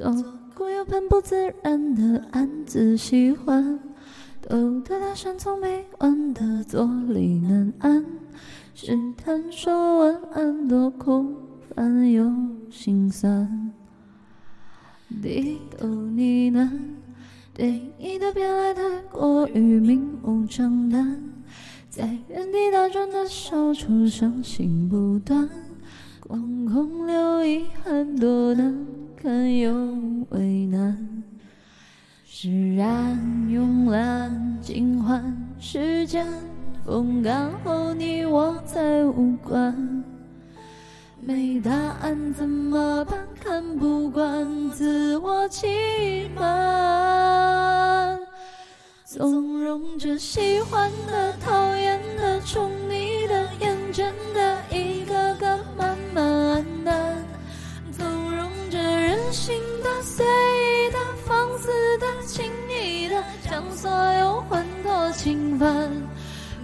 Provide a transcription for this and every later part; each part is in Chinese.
做过又很不自然的暗自喜欢，都得他山从没完的坐立难安，试探说晚安多空泛又心酸，低头呢喃，对你的偏爱太过于明目张胆，在原地打转的小丑伤心不断，空空留遗憾多难。堪又为难，释然慵懒尽欢，时间风干后你我再无关。没答案怎么办？看不惯自我欺瞒，纵容着喜欢的、讨厌的、宠的，将所有欢脱侵犯。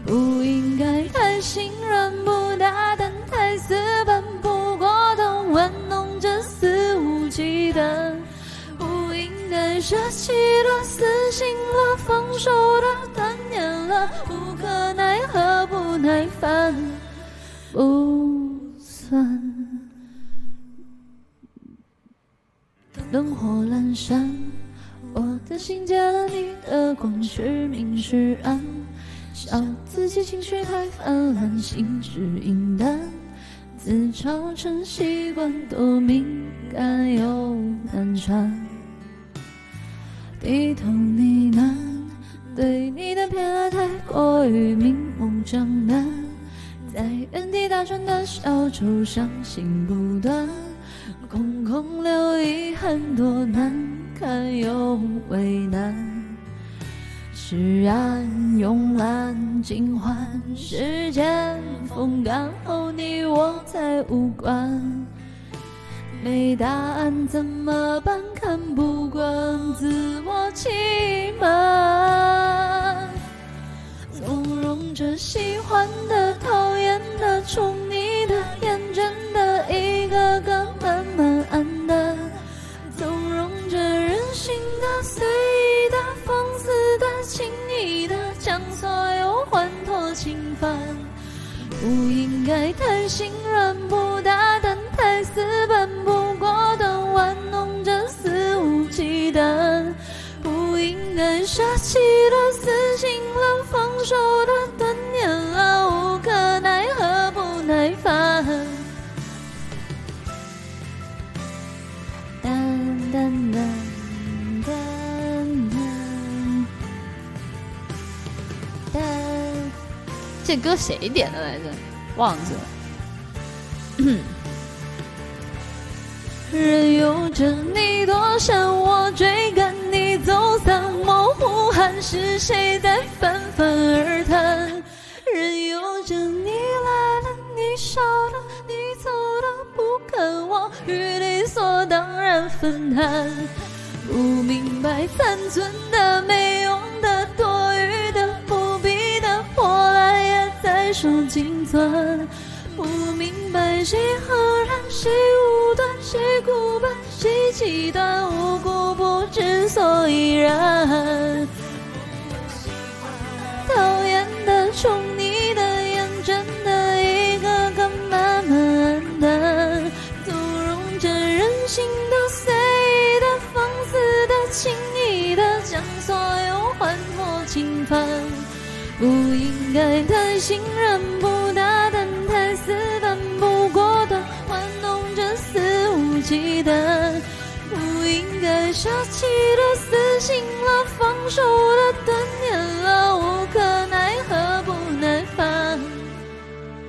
不应该太心软，不大胆，太死板，不过都玩弄着肆无忌惮。不应该舍弃了、死心了、放手了、断念了，无可奈何，不耐烦，不算。灯火阑珊，我的心借了你的光，是明是暗，笑自己情绪太泛滥，心事阴淡，自嘲成习惯，多敏感又难缠，低头呢喃，对你的偏爱太过于明目张胆，在原地打转的小丑，伤心不断。空空留遗憾，多难堪又为难。释然慵懒尽欢，时间风干后你我再无关。没答案怎么办？看不惯自我欺瞒，纵容着喜欢的、讨厌的、宠不应该太心软，不大胆，太死板，不过断玩弄着肆无忌惮。不应该舍弃这歌谁点的来着？忘记了。任由着你躲闪，我追赶你走散，模糊汗是谁在泛泛而谈？任由着你来了，你少了，你走了，不肯我与理所当然分摊。不明白残存的、没在手心攥。不明白谁何然，谁无端，谁孤本，谁极端，无辜不知所以然。讨厌的、宠人，不大胆，太死板，不果断玩弄着肆无忌惮。不应该舍弃了、死心了、放手的。